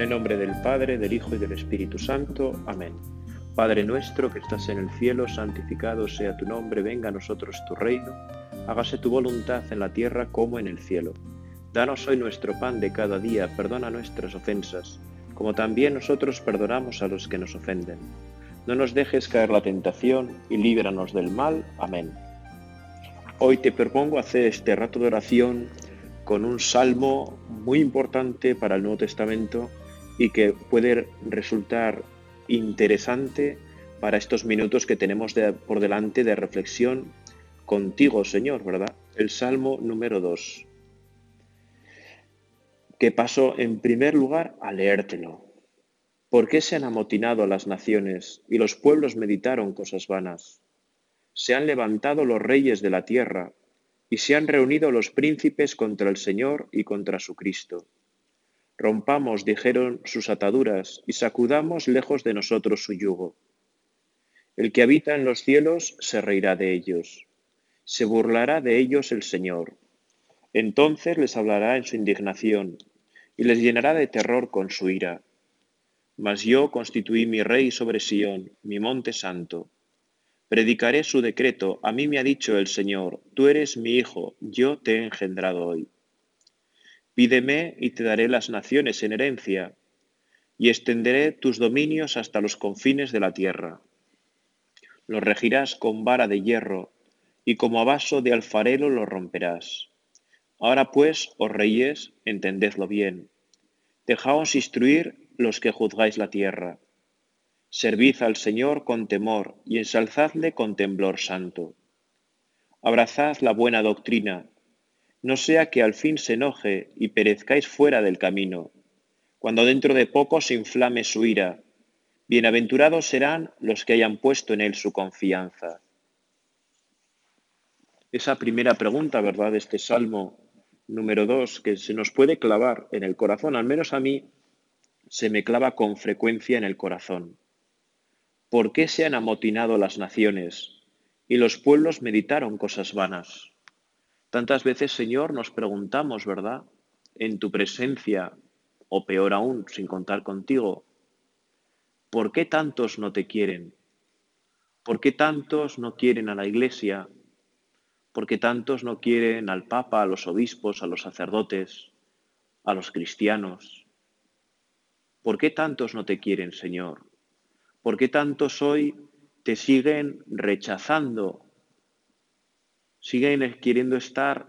En el nombre del Padre, del Hijo y del Espíritu Santo. Amén. Padre nuestro que estás en el cielo, santificado sea tu nombre, venga a nosotros tu reino, hágase tu voluntad en la tierra como en el cielo. Danos hoy nuestro pan de cada día, perdona nuestras ofensas, como también nosotros perdonamos a los que nos ofenden. No nos dejes caer la tentación y líbranos del mal. Amén. Hoy te propongo hacer este rato de oración con un salmo muy importante para el Nuevo Testamento y que puede resultar interesante para estos minutos que tenemos por delante de reflexión contigo, Señor, ¿verdad? El Salmo número 2. Que paso en primer lugar a leértelo. ¿Por qué se han amotinado las naciones y los pueblos meditaron cosas vanas? Se han levantado los reyes de la tierra y se han reunido los príncipes contra el Señor y contra su Cristo. Rompamos, dijeron, sus ataduras y sacudamos lejos de nosotros su yugo. El que habita en los cielos se reirá de ellos, se burlará de ellos el Señor. Entonces les hablará en su indignación y les llenará de terror con su ira. Mas yo constituí mi rey sobre Sión, mi monte santo. Predicaré su decreto, a mí me ha dicho el Señor, tú eres mi hijo, yo te he engendrado hoy. Pídeme y te daré las naciones en herencia, y extenderé tus dominios hasta los confines de la tierra. Los regirás con vara de hierro, y como a vaso de alfarero los romperás. Ahora pues, oh reyes, entendedlo bien. Dejaos instruir los que juzgáis la tierra. Servid al Señor con temor y ensalzadle con temblor santo. Abrazad la buena doctrina no sea que al fin se enoje y perezcáis fuera del camino, cuando dentro de poco se inflame su ira. Bienaventurados serán los que hayan puesto en él su confianza. Esa primera pregunta, ¿verdad?, de este Salmo número dos, que se nos puede clavar en el corazón, al menos a mí se me clava con frecuencia en el corazón. ¿Por qué se han amotinado las naciones y los pueblos meditaron cosas vanas? Tantas veces, Señor, nos preguntamos, ¿verdad? En tu presencia, o peor aún, sin contar contigo, ¿por qué tantos no te quieren? ¿Por qué tantos no quieren a la Iglesia? ¿Por qué tantos no quieren al Papa, a los obispos, a los sacerdotes, a los cristianos? ¿Por qué tantos no te quieren, Señor? ¿Por qué tantos hoy te siguen rechazando siguen queriendo estar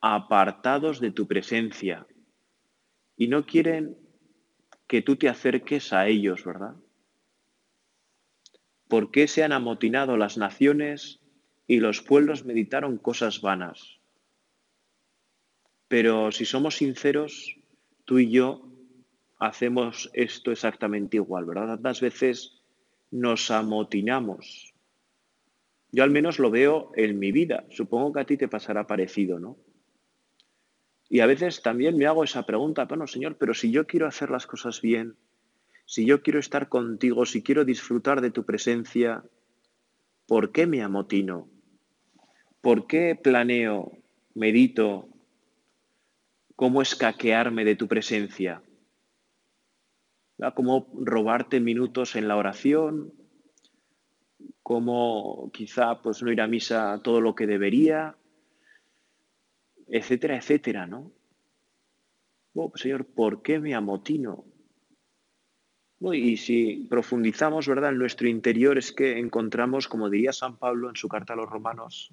apartados de tu presencia y no quieren que tú te acerques a ellos, ¿verdad? ¿Por qué se han amotinado las naciones y los pueblos meditaron cosas vanas? Pero si somos sinceros, tú y yo hacemos esto exactamente igual, ¿verdad? Tantas veces nos amotinamos yo al menos lo veo en mi vida. Supongo que a ti te pasará parecido, ¿no? Y a veces también me hago esa pregunta, bueno, Señor, pero si yo quiero hacer las cosas bien, si yo quiero estar contigo, si quiero disfrutar de tu presencia, ¿por qué me amotino? ¿Por qué planeo, medito, cómo escaquearme de tu presencia? ¿Cómo robarte minutos en la oración? Como quizá pues no ir a misa todo lo que debería, etcétera, etcétera, ¿no? Pues, Señor, ¿por qué me amotino? y si profundizamos, ¿verdad?, en nuestro interior es que encontramos, como diría San Pablo en su carta a los romanos,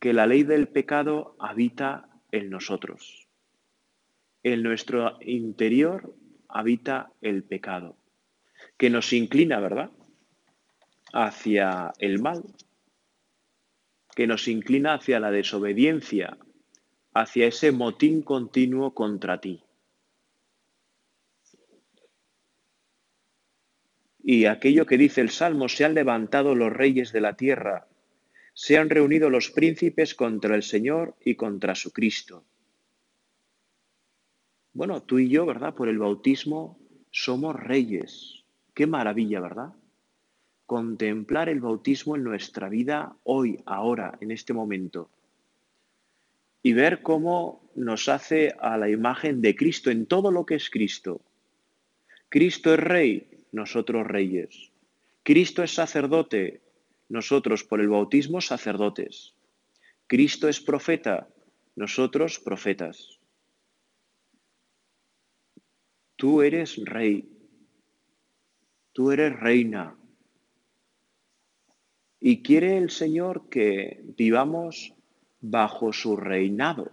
que la ley del pecado habita en nosotros. En nuestro interior habita el pecado, que nos inclina, ¿verdad?, hacia el mal, que nos inclina hacia la desobediencia, hacia ese motín continuo contra ti. Y aquello que dice el Salmo, se han levantado los reyes de la tierra, se han reunido los príncipes contra el Señor y contra su Cristo. Bueno, tú y yo, ¿verdad? Por el bautismo somos reyes. Qué maravilla, ¿verdad? Contemplar el bautismo en nuestra vida hoy, ahora, en este momento. Y ver cómo nos hace a la imagen de Cristo en todo lo que es Cristo. Cristo es rey, nosotros reyes. Cristo es sacerdote, nosotros por el bautismo sacerdotes. Cristo es profeta, nosotros profetas. Tú eres rey, tú eres reina. Y quiere el Señor que vivamos bajo su reinado,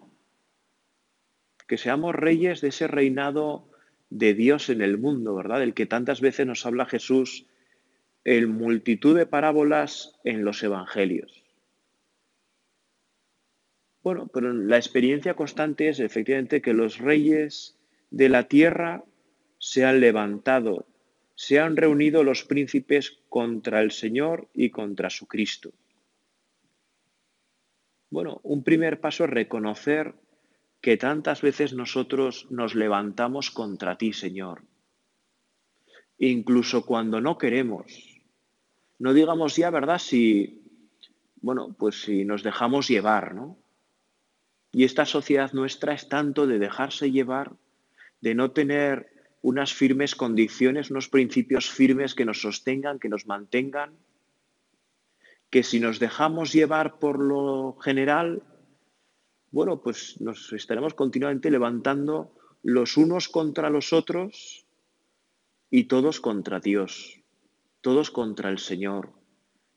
que seamos reyes de ese reinado de Dios en el mundo, ¿verdad? Del que tantas veces nos habla Jesús en multitud de parábolas en los evangelios. Bueno, pero la experiencia constante es efectivamente que los reyes de la tierra se han levantado, se han reunido los príncipes contra el Señor y contra su Cristo. Bueno, un primer paso es reconocer que tantas veces nosotros nos levantamos contra ti, Señor. Incluso cuando no queremos. No digamos ya, ¿verdad? Si, bueno, pues si nos dejamos llevar, ¿no? Y esta sociedad nuestra es tanto de dejarse llevar, de no tener unas firmes condiciones, unos principios firmes que nos sostengan, que nos mantengan, que si nos dejamos llevar por lo general, bueno, pues nos estaremos continuamente levantando los unos contra los otros y todos contra Dios, todos contra el Señor,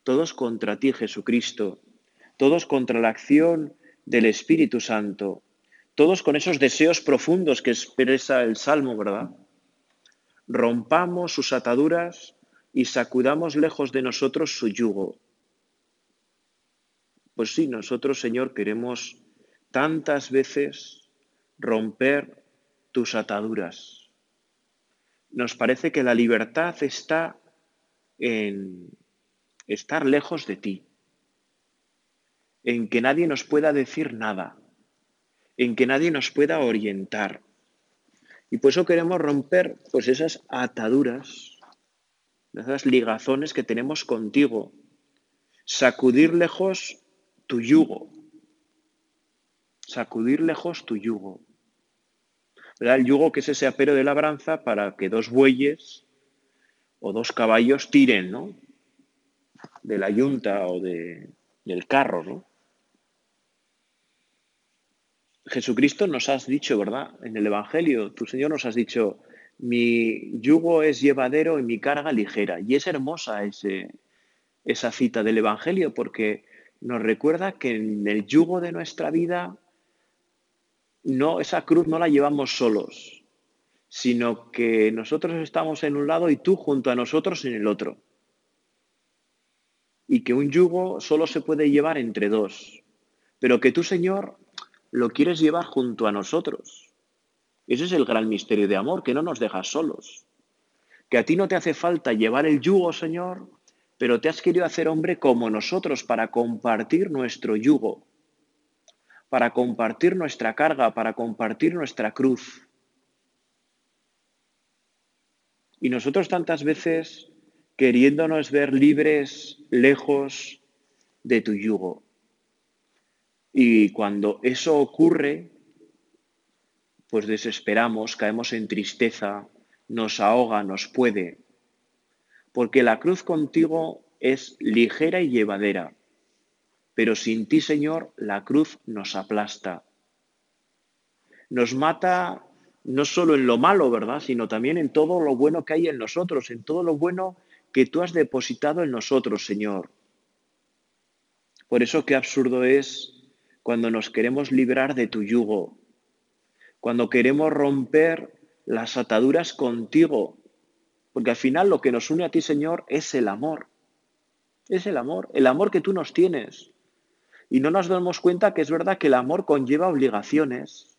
todos contra ti Jesucristo, todos contra la acción del Espíritu Santo, todos con esos deseos profundos que expresa el Salmo, ¿verdad? Rompamos sus ataduras y sacudamos lejos de nosotros su yugo. Pues sí, nosotros, Señor, queremos tantas veces romper tus ataduras. Nos parece que la libertad está en estar lejos de ti, en que nadie nos pueda decir nada, en que nadie nos pueda orientar. Y por eso queremos romper pues esas ataduras, esas ligazones que tenemos contigo, sacudir lejos tu yugo, sacudir lejos tu yugo. El yugo que es ese apero de labranza para que dos bueyes o dos caballos tiren, ¿no? De la yunta o de, del carro, ¿no? Jesucristo nos has dicho, ¿verdad? En el Evangelio, tu Señor nos has dicho, mi yugo es llevadero y mi carga ligera. Y es hermosa ese, esa cita del Evangelio porque nos recuerda que en el yugo de nuestra vida no, esa cruz no la llevamos solos, sino que nosotros estamos en un lado y tú junto a nosotros en el otro. Y que un yugo solo se puede llevar entre dos, pero que tú, Señor, lo quieres llevar junto a nosotros. Ese es el gran misterio de amor, que no nos dejas solos. Que a ti no te hace falta llevar el yugo, Señor, pero te has querido hacer hombre como nosotros para compartir nuestro yugo para compartir nuestra carga, para compartir nuestra cruz. Y nosotros tantas veces queriéndonos ver libres, lejos de tu yugo. Y cuando eso ocurre, pues desesperamos, caemos en tristeza, nos ahoga, nos puede. Porque la cruz contigo es ligera y llevadera pero sin ti, Señor, la cruz nos aplasta. Nos mata no solo en lo malo, ¿verdad? Sino también en todo lo bueno que hay en nosotros, en todo lo bueno que tú has depositado en nosotros, Señor. Por eso qué absurdo es cuando nos queremos librar de tu yugo, cuando queremos romper las ataduras contigo, porque al final lo que nos une a ti, Señor, es el amor. Es el amor, el amor que tú nos tienes y no nos damos cuenta que es verdad que el amor conlleva obligaciones.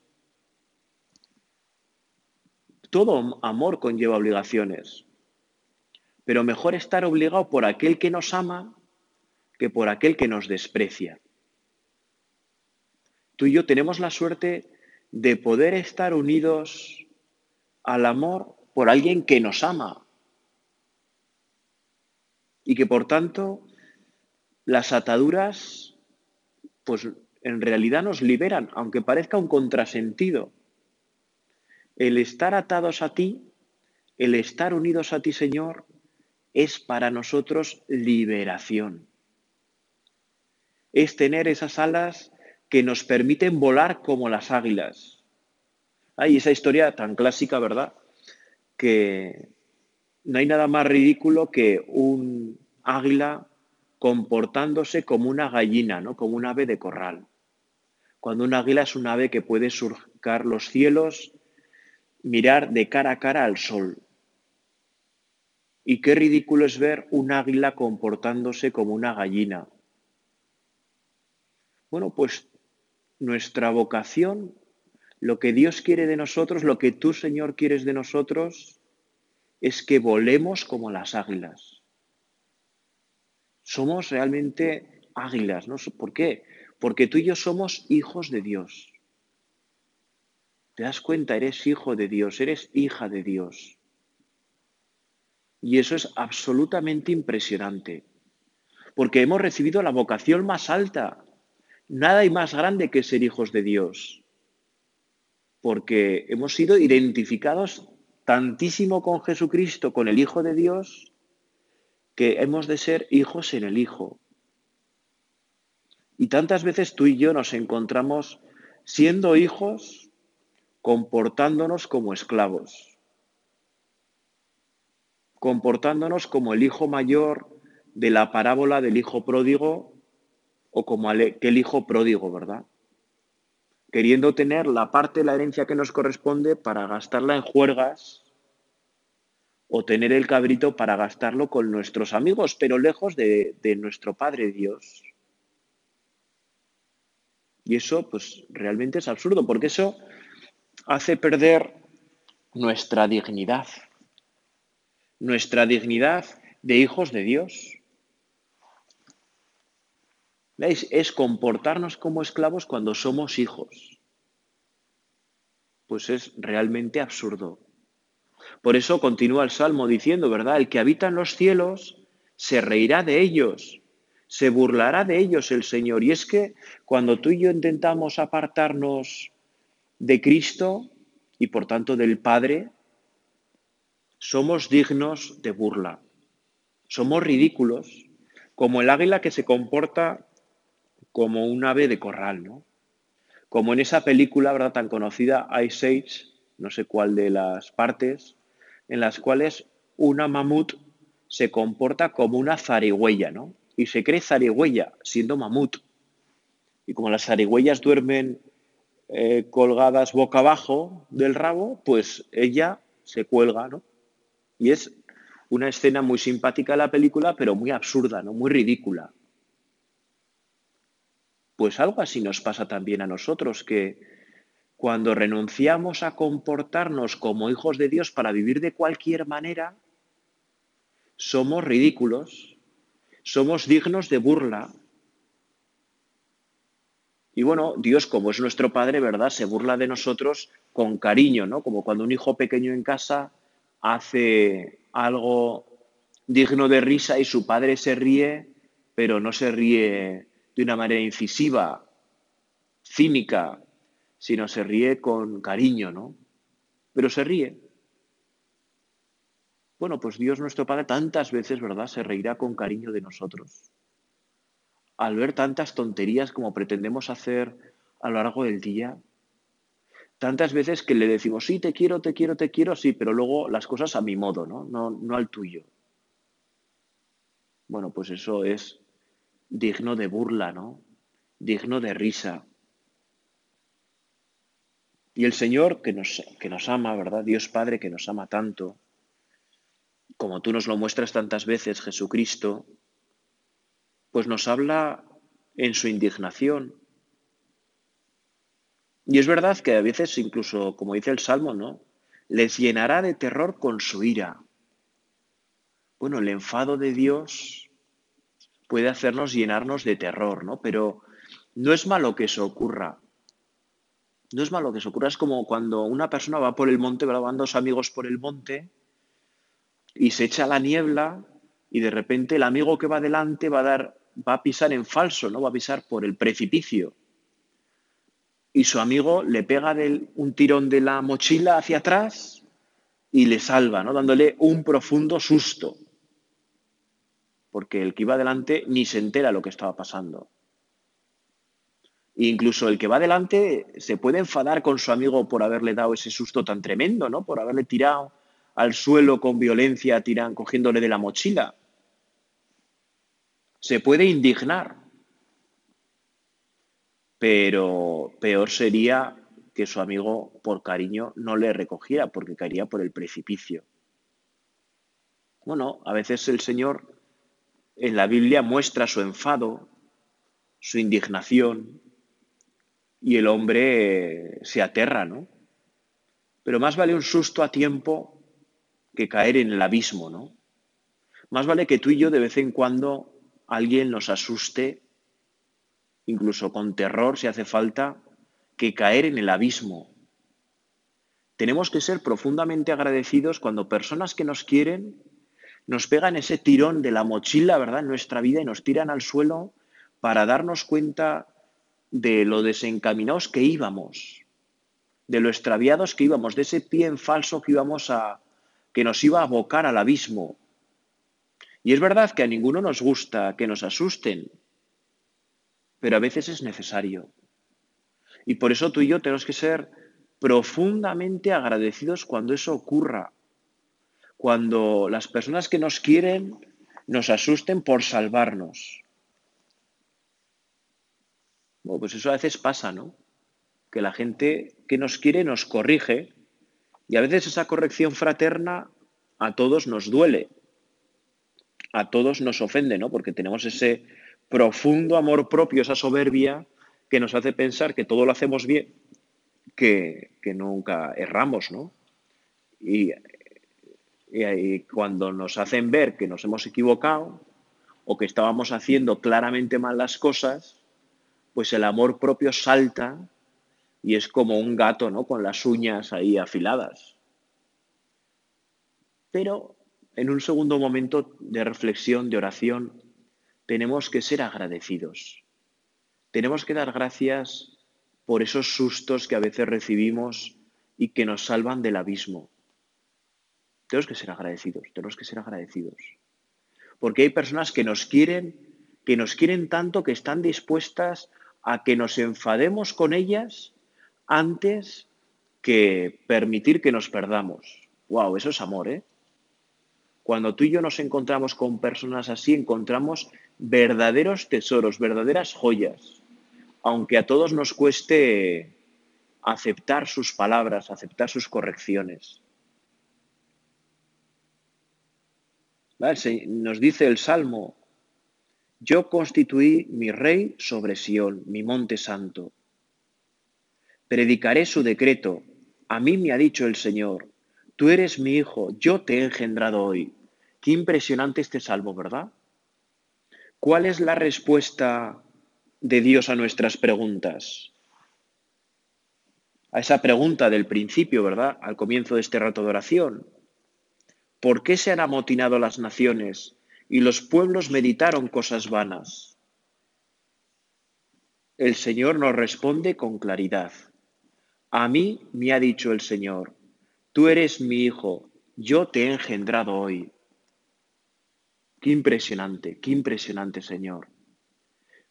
Todo amor conlleva obligaciones. Pero mejor estar obligado por aquel que nos ama que por aquel que nos desprecia. Tú y yo tenemos la suerte de poder estar unidos al amor por alguien que nos ama. Y que por tanto las ataduras pues en realidad nos liberan, aunque parezca un contrasentido. El estar atados a ti el estar unidos a ti, Señor, es para nosotros liberación. Es tener esas alas que nos permiten volar como las águilas. Hay esa historia tan clásica, ¿verdad? Que no hay nada más ridículo que un águila comportándose como una gallina, ¿no? Como un ave de corral. Cuando un águila es un ave que puede surcar los cielos, mirar de cara a cara al sol. Y qué ridículo es ver un águila comportándose como una gallina. Bueno, pues nuestra vocación, lo que Dios quiere de nosotros, lo que tú, Señor, quieres de nosotros, es que volemos como las águilas. Somos realmente águilas, ¿no? ¿Por qué? Porque tú y yo somos hijos de Dios. ¿Te das cuenta? Eres hijo de Dios, eres hija de Dios. Y eso es absolutamente impresionante, porque hemos recibido la vocación más alta. Nada hay más grande que ser hijos de Dios, porque hemos sido identificados tantísimo con Jesucristo, con el Hijo de Dios, que hemos de ser hijos en el Hijo. Y tantas veces tú y yo nos encontramos siendo hijos, comportándonos como esclavos, comportándonos como el hijo mayor de la parábola del hijo pródigo o como el hijo pródigo, ¿verdad? queriendo tener la parte de la herencia que nos corresponde para gastarla en juergas o tener el cabrito para gastarlo con nuestros amigos, pero lejos de, de nuestro Padre Dios. Y eso, pues, realmente es absurdo, porque eso hace perder nuestra dignidad, nuestra dignidad de hijos de Dios. ¿Veis? Es comportarnos como esclavos cuando somos hijos. Pues es realmente absurdo. Por eso continúa el Salmo diciendo, ¿verdad? El que habita en los cielos se reirá de ellos, se burlará de ellos el Señor. Y es que cuando tú y yo intentamos apartarnos de Cristo y por tanto del Padre, somos dignos de burla. Somos ridículos, como el águila que se comporta como un ave de corral, ¿no? Como en esa película, ¿verdad? Tan conocida, Ice Age, no sé cuál de las partes, en las cuales una mamut se comporta como una zarigüeya, ¿no? Y se cree zarigüeya siendo mamut. Y como las zarigüeyas duermen eh, colgadas boca abajo del rabo, pues ella se cuelga, ¿no? Y es una escena muy simpática de la película, pero muy absurda, ¿no? Muy ridícula. Pues algo así nos pasa también a nosotros, que cuando renunciamos a comportarnos como hijos de Dios para vivir de cualquier manera, somos ridículos, somos dignos de burla. Y bueno, Dios, como es nuestro Padre, ¿verdad? Se burla de nosotros con cariño, ¿no? Como cuando un hijo pequeño en casa hace algo digno de risa y su padre se ríe, pero no se ríe de una manera incisiva, cínica, sino se ríe con cariño, ¿no? Pero se ríe. Bueno, pues Dios nuestro Padre tantas veces, ¿verdad?, se reirá con cariño de nosotros. Al ver tantas tonterías como pretendemos hacer a lo largo del día, tantas veces que le decimos, sí, te quiero, te quiero, te quiero, sí, pero luego las cosas a mi modo, ¿no? No, no al tuyo. Bueno, pues eso es digno de burla, ¿no? Digno de risa. Y el Señor que nos, que nos ama, ¿verdad? Dios Padre que nos ama tanto, como tú nos lo muestras tantas veces, Jesucristo, pues nos habla en su indignación. Y es verdad que a veces, incluso, como dice el Salmo, ¿no? Les llenará de terror con su ira. Bueno, el enfado de Dios puede hacernos llenarnos de terror, ¿no? Pero no es malo que eso ocurra. No es malo que eso ocurra. Es como cuando una persona va por el monte, van dos amigos por el monte y se echa la niebla y de repente el amigo que va delante va a dar, va a pisar en falso, ¿no? Va a pisar por el precipicio. Y su amigo le pega un tirón de la mochila hacia atrás y le salva, ¿no? dándole un profundo susto, porque el que iba adelante ni se entera lo que estaba pasando. E incluso el que va adelante se puede enfadar con su amigo por haberle dado ese susto tan tremendo, ¿no? Por haberle tirado al suelo con violencia, tiran, cogiéndole de la mochila. Se puede indignar. Pero peor sería que su amigo, por cariño, no le recogiera porque caería por el precipicio. Bueno, a veces el Señor en la Biblia muestra su enfado, su indignación, y el hombre se aterra, ¿no? Pero más vale un susto a tiempo que caer en el abismo, ¿no? Más vale que tú y yo de vez en cuando alguien nos asuste, incluso con terror si hace falta, que caer en el abismo. Tenemos que ser profundamente agradecidos cuando personas que nos quieren nos pegan ese tirón de la mochila, ¿verdad?, en nuestra vida y nos tiran al suelo para darnos cuenta de lo desencaminados que íbamos, de lo extraviados que íbamos, de ese pie en falso que íbamos a que nos iba a abocar al abismo. Y es verdad que a ninguno nos gusta que nos asusten, pero a veces es necesario. Y por eso tú y yo tenemos que ser profundamente agradecidos cuando eso ocurra, cuando las personas que nos quieren nos asusten por salvarnos. Bueno, pues eso a veces pasa, ¿no? Que la gente que nos quiere nos corrige y a veces esa corrección fraterna a todos nos duele, a todos nos ofende, ¿no? Porque tenemos ese profundo amor propio, esa soberbia que nos hace pensar que todo lo hacemos bien, que, que nunca erramos, ¿no? Y y cuando nos hacen ver que nos hemos equivocado o que estábamos haciendo claramente mal las cosas, pues el amor propio salta y es como un gato, ¿no? Con las uñas ahí afiladas. Pero en un segundo momento de reflexión, de oración, tenemos que ser agradecidos. Tenemos que dar gracias por esos sustos que a veces recibimos y que nos salvan del abismo. Tenemos que ser agradecidos, tenemos que ser agradecidos. Porque hay personas que nos quieren, que nos quieren tanto que están dispuestas a que nos enfademos con ellas antes que permitir que nos perdamos. Wow, eso es amor, ¿eh? Cuando tú y yo nos encontramos con personas así, encontramos verdaderos tesoros, verdaderas joyas, aunque a todos nos cueste aceptar sus palabras, aceptar sus correcciones. Nos dice el Salmo, yo constituí mi rey sobre Sión, mi monte santo. Predicaré su decreto. A mí me ha dicho el Señor, tú eres mi hijo, yo te he engendrado hoy. Qué impresionante este salmo, ¿verdad? ¿Cuál es la respuesta de Dios a nuestras preguntas? A esa pregunta del principio, ¿verdad? Al comienzo de este rato de oración. ¿Por qué se han amotinado las naciones y los pueblos meditaron cosas vanas? El Señor nos responde con claridad. A mí me ha dicho el Señor, tú eres mi hijo, yo te he engendrado hoy. Qué impresionante, qué impresionante, Señor.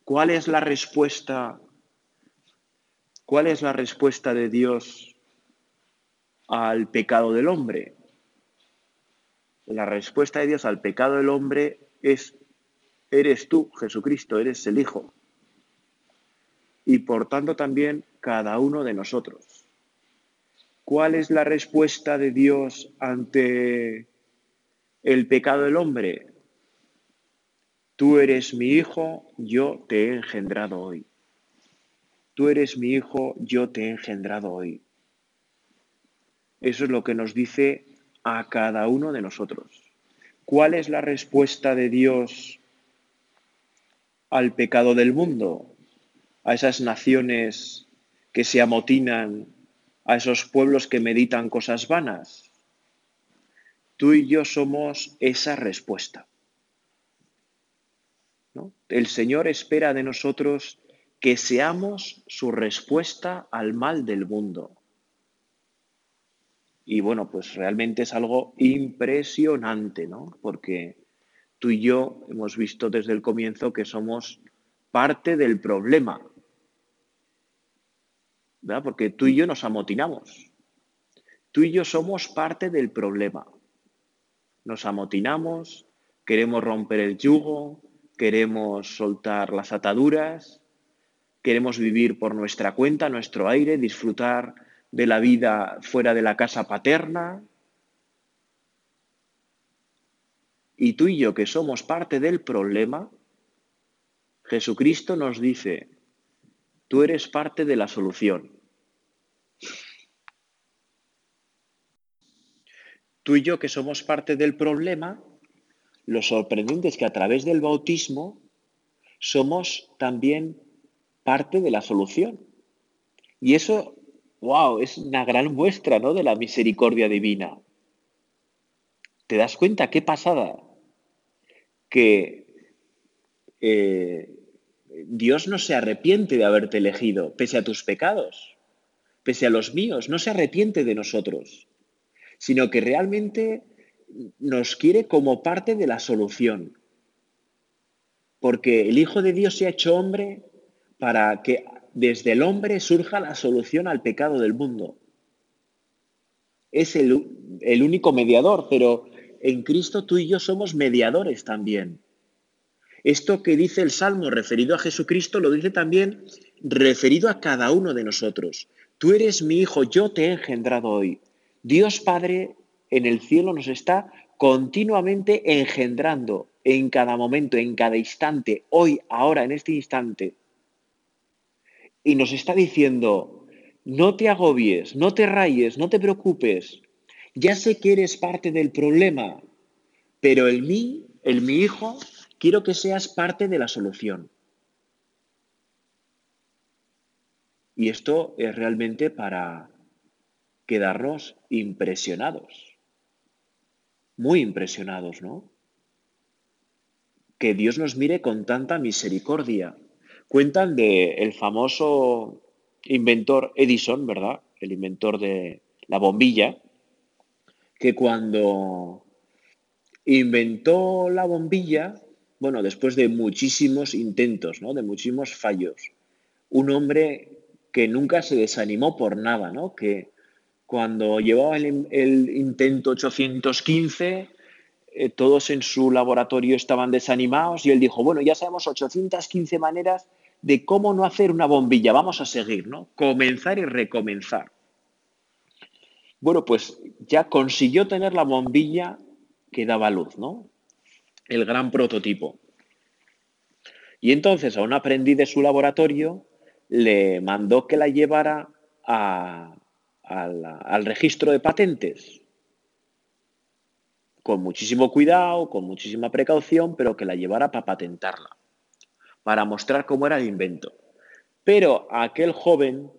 ¿Cuál es la respuesta? ¿Cuál es la respuesta de Dios al pecado del hombre? La respuesta de Dios al pecado del hombre es, eres tú, Jesucristo, eres el Hijo. Y por tanto también cada uno de nosotros. ¿Cuál es la respuesta de Dios ante el pecado del hombre? Tú eres mi hijo, yo te he engendrado hoy. Tú eres mi hijo, yo te he engendrado hoy. Eso es lo que nos dice a cada uno de nosotros. ¿Cuál es la respuesta de Dios al pecado del mundo? A esas naciones que se amotinan, a esos pueblos que meditan cosas vanas. Tú y yo somos esa respuesta. El Señor espera de nosotros que seamos su respuesta al mal del mundo Y bueno, pues realmente es algo impresionante, ¿no? Porque tú y yo hemos visto desde el comienzo que somos parte del problema, ¿verdad? Porque tú y yo nos amotinamos. Tú y yo somos parte del problema. Nos amotinamos, queremos romper el yugo, queremos soltar las ataduras, queremos vivir por nuestra cuenta, nuestro aire, disfrutar de la vida fuera de la casa paterna. Y tú y yo, que somos parte del problema, Jesucristo nos dice, tú eres parte de la solución. Tú y yo, que somos parte del problema, lo sorprendente es que a través del bautismo somos también parte de la solución. Y eso, wow, es una gran muestra ¿no? de la misericordia divina. ¿Te das cuenta qué pasada? Que eh, Dios no se arrepiente de haberte elegido, pese a tus pecados, pese a los míos, no se arrepiente de nosotros, sino que realmente nos quiere como parte de la solución. Porque el Hijo de Dios se ha hecho hombre para que desde el hombre surja la solución al pecado del mundo. Es el, el único mediador, pero en Cristo tú y yo somos mediadores también. Esto que dice el Salmo referido a Jesucristo lo dice también referido a cada uno de nosotros. Tú eres mi hijo, yo te he engendrado hoy. Dios Padre en el cielo nos está continuamente engendrando en cada momento, en cada instante, hoy, ahora, en este instante. Y nos está diciendo, no te agobies, no te rayes, no te preocupes. Ya sé que eres parte del problema, pero el mí, el mi hijo, Quiero que seas parte de la solución. Y esto es realmente para quedarnos impresionados, muy impresionados, ¿no? Que Dios nos mire con tanta misericordia. Cuentan de el famoso inventor Edison, ¿verdad? El inventor de la bombilla, que cuando inventó la bombilla, bueno, después de muchísimos intentos, ¿no? de muchísimos fallos, un hombre que nunca se desanimó por nada, ¿no? que cuando llevaba el, intento 815, eh, todos en su laboratorio estaban desanimados y él dijo, bueno, ya sabemos 815 maneras de cómo no hacer una bombilla, vamos a seguir, ¿no? Comenzar y recomenzar. Bueno, pues ya consiguió tener la bombilla que daba luz, ¿no? el gran prototipo. Y entonces a un aprendiz de su laboratorio le mandó que la llevara al registro de patentes, con muchísimo cuidado, con muchísima precaución, pero que la llevara para patentarla, para mostrar cómo era el invento. Pero aquel joven,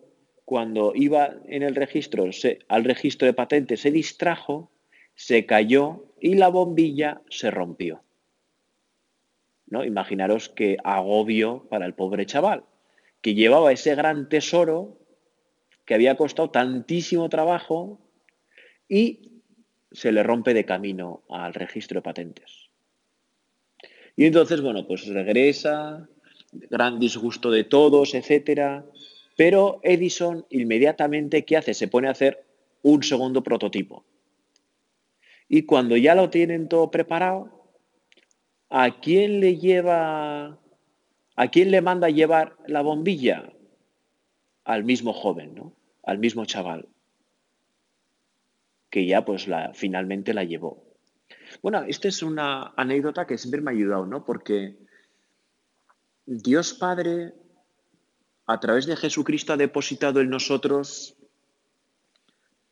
cuando iba en el registro, al registro de patentes, se distrajo, se cayó y la bombilla se rompió. ¿no? Imaginaros qué agobio para el pobre chaval, que llevaba ese gran tesoro que había costado tantísimo trabajo y se le rompe de camino al registro de patentes. Y entonces, bueno, pues regresa, gran disgusto de todos, etcétera. Pero Edison inmediatamente, ¿qué hace? Se pone a hacer un segundo prototipo. Y cuando ya lo tienen todo preparado, ¿a quién le lleva, a quién le manda llevar la bombilla? Al mismo joven, ¿no? Al mismo chaval, que ya pues la, finalmente la llevó. Bueno, esta es una anécdota que siempre me ha ayudado, ¿no? Porque Dios Padre, a través de Jesucristo, ha depositado en nosotros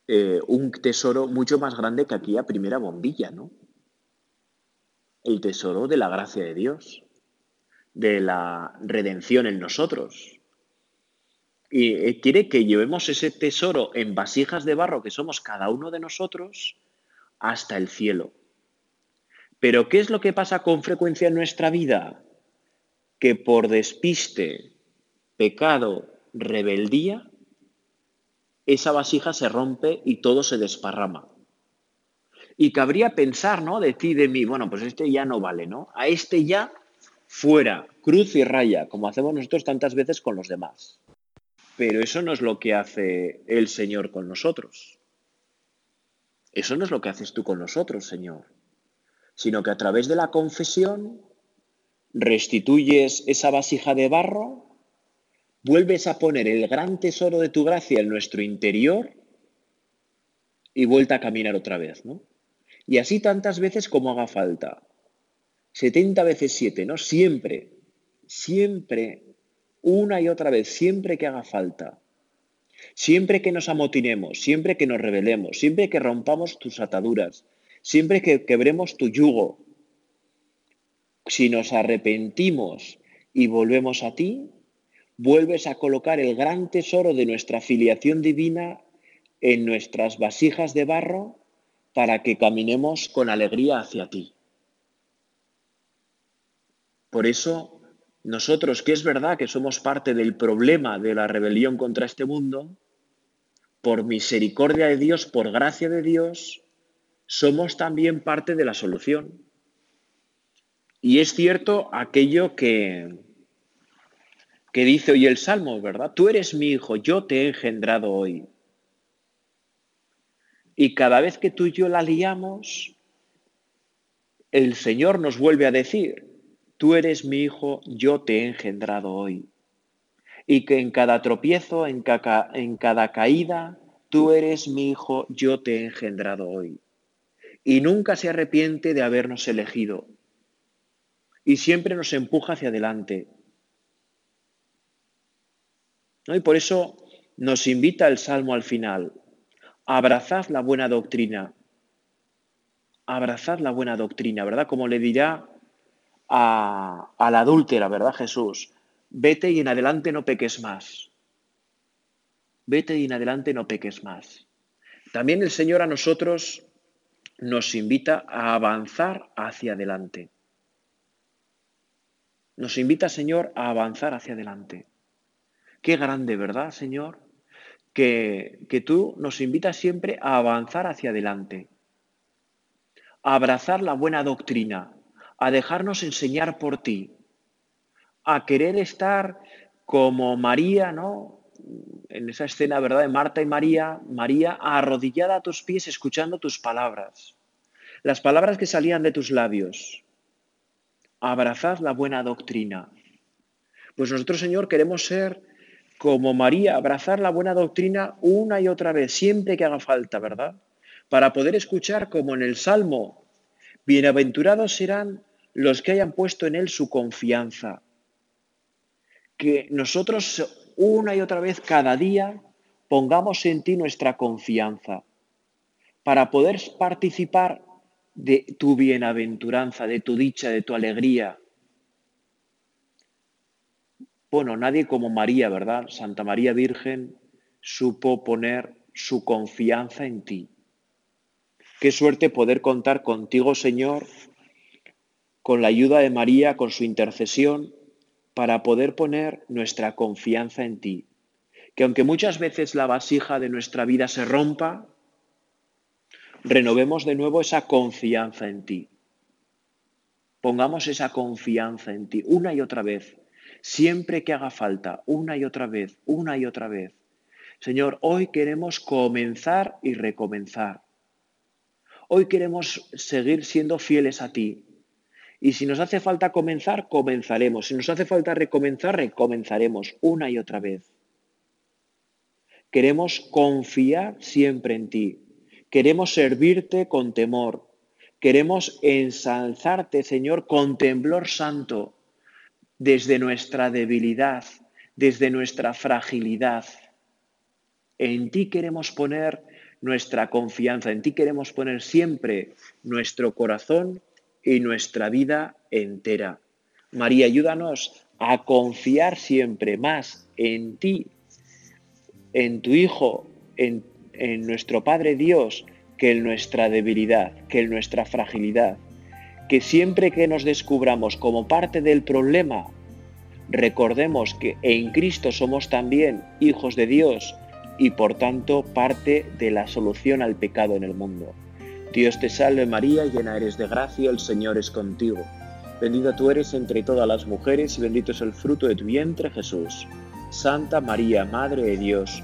eh, un tesoro mucho más grande que aquella primera bombilla, ¿no? el tesoro de la gracia de Dios, de la redención en nosotros. Y eh, quiere que llevemos ese tesoro en vasijas de barro que somos cada uno de nosotros hasta el cielo. Pero ¿qué es lo que pasa con frecuencia en nuestra vida? Que por despiste, pecado, rebeldía, esa vasija se rompe y todo se desparrama. Y cabría pensar, ¿no? De ti, de mí, bueno, pues este ya no vale, ¿no? A este ya fuera, cruz y raya, como hacemos nosotros tantas veces con los demás. Pero eso no es lo que hace el Señor con nosotros. Eso no es lo que haces tú con nosotros, Señor, sino que a través de la confesión restituyes esa vasija de barro, vuelves a poner el gran tesoro de tu gracia en nuestro interior y vuelta a caminar otra vez, ¿no? Y así tantas veces como haga falta. 70 veces 7, ¿no? Siempre, siempre, una y otra vez, siempre que haga falta. Siempre que nos amotinemos, siempre que nos rebelemos, siempre que rompamos tus ataduras, siempre que quebremos tu yugo, si nos arrepentimos y volvemos a ti, vuelves a colocar el gran tesoro de nuestra filiación divina en nuestras vasijas de barro para que caminemos con alegría hacia ti. Por eso, nosotros, que es verdad que somos parte del problema de la rebelión contra este mundo, por misericordia de Dios, por gracia de Dios, somos también parte de la solución. Y es cierto aquello que, que dice hoy el Salmo, ¿verdad? Tú eres mi hijo, yo te he engendrado hoy. Y cada vez que tú y yo la liamos, el Señor nos vuelve a decir, tú eres mi hijo, yo te he engendrado hoy. Y que en cada tropiezo, en en cada caída, tú eres mi hijo, yo te he engendrado hoy. Y nunca se arrepiente de habernos elegido. Y siempre nos empuja hacia adelante. Y por eso nos invita el Salmo al final. Abrazad la buena doctrina. Abrazad la buena doctrina, ¿verdad? Como le dirá a, a la adúltera, ¿verdad, Jesús? Vete y en adelante no peques más. Vete y en adelante no peques más. También el Señor a nosotros nos invita a avanzar hacia adelante. Nos invita, Señor, a avanzar hacia adelante. Qué grande, ¿verdad, Señor? Que, que tú nos invitas siempre a avanzar hacia adelante, a abrazar la buena doctrina, a dejarnos enseñar por ti, a querer estar como María, ¿no? En esa escena, ¿verdad? De Marta y María, María arrodillada a tus pies escuchando tus palabras, las palabras que salían de tus labios. Abrazad la buena doctrina. Pues nosotros, Señor, queremos ser como María, abrazar la buena doctrina una y otra vez, siempre que haga falta, ¿verdad? Para poder escuchar como en el Salmo, bienaventurados serán los que hayan puesto en Él su confianza. Que nosotros una y otra vez cada día pongamos en ti nuestra confianza para poder participar de tu bienaventuranza, de tu dicha, de tu alegría, bueno, nadie como María, ¿verdad? Santa María Virgen supo poner su confianza en ti. Qué suerte poder contar contigo, Señor, con la ayuda de María, con su intercesión, para poder poner nuestra confianza en ti. Que aunque muchas veces la vasija de nuestra vida se rompa, renovemos de nuevo esa confianza en ti. Pongamos esa confianza en ti una y otra vez siempre que haga falta, una y otra vez, una y otra vez. Señor, hoy queremos comenzar y recomenzar. Hoy queremos seguir siendo fieles a ti. Y si nos hace falta comenzar, comenzaremos. Si nos hace falta recomenzar, recomenzaremos una y otra vez. Queremos confiar siempre en ti. Queremos servirte con temor. Queremos ensalzarte, Señor, con temblor santo desde nuestra debilidad, desde nuestra fragilidad. En ti queremos poner nuestra confianza, en ti queremos poner siempre nuestro corazón y nuestra vida entera. María, ayúdanos a confiar siempre más en ti, en tu Hijo, en, en nuestro Padre Dios, que en nuestra debilidad, que en nuestra fragilidad que siempre que nos descubramos como parte del problema, recordemos que en Cristo somos también hijos de Dios y por tanto parte de la solución al pecado en el mundo. Dios te salve María, llena eres de gracia, el Señor es contigo. Bendita tú eres entre todas las mujeres y bendito es el fruto de tu vientre Jesús. Santa María, Madre de Dios,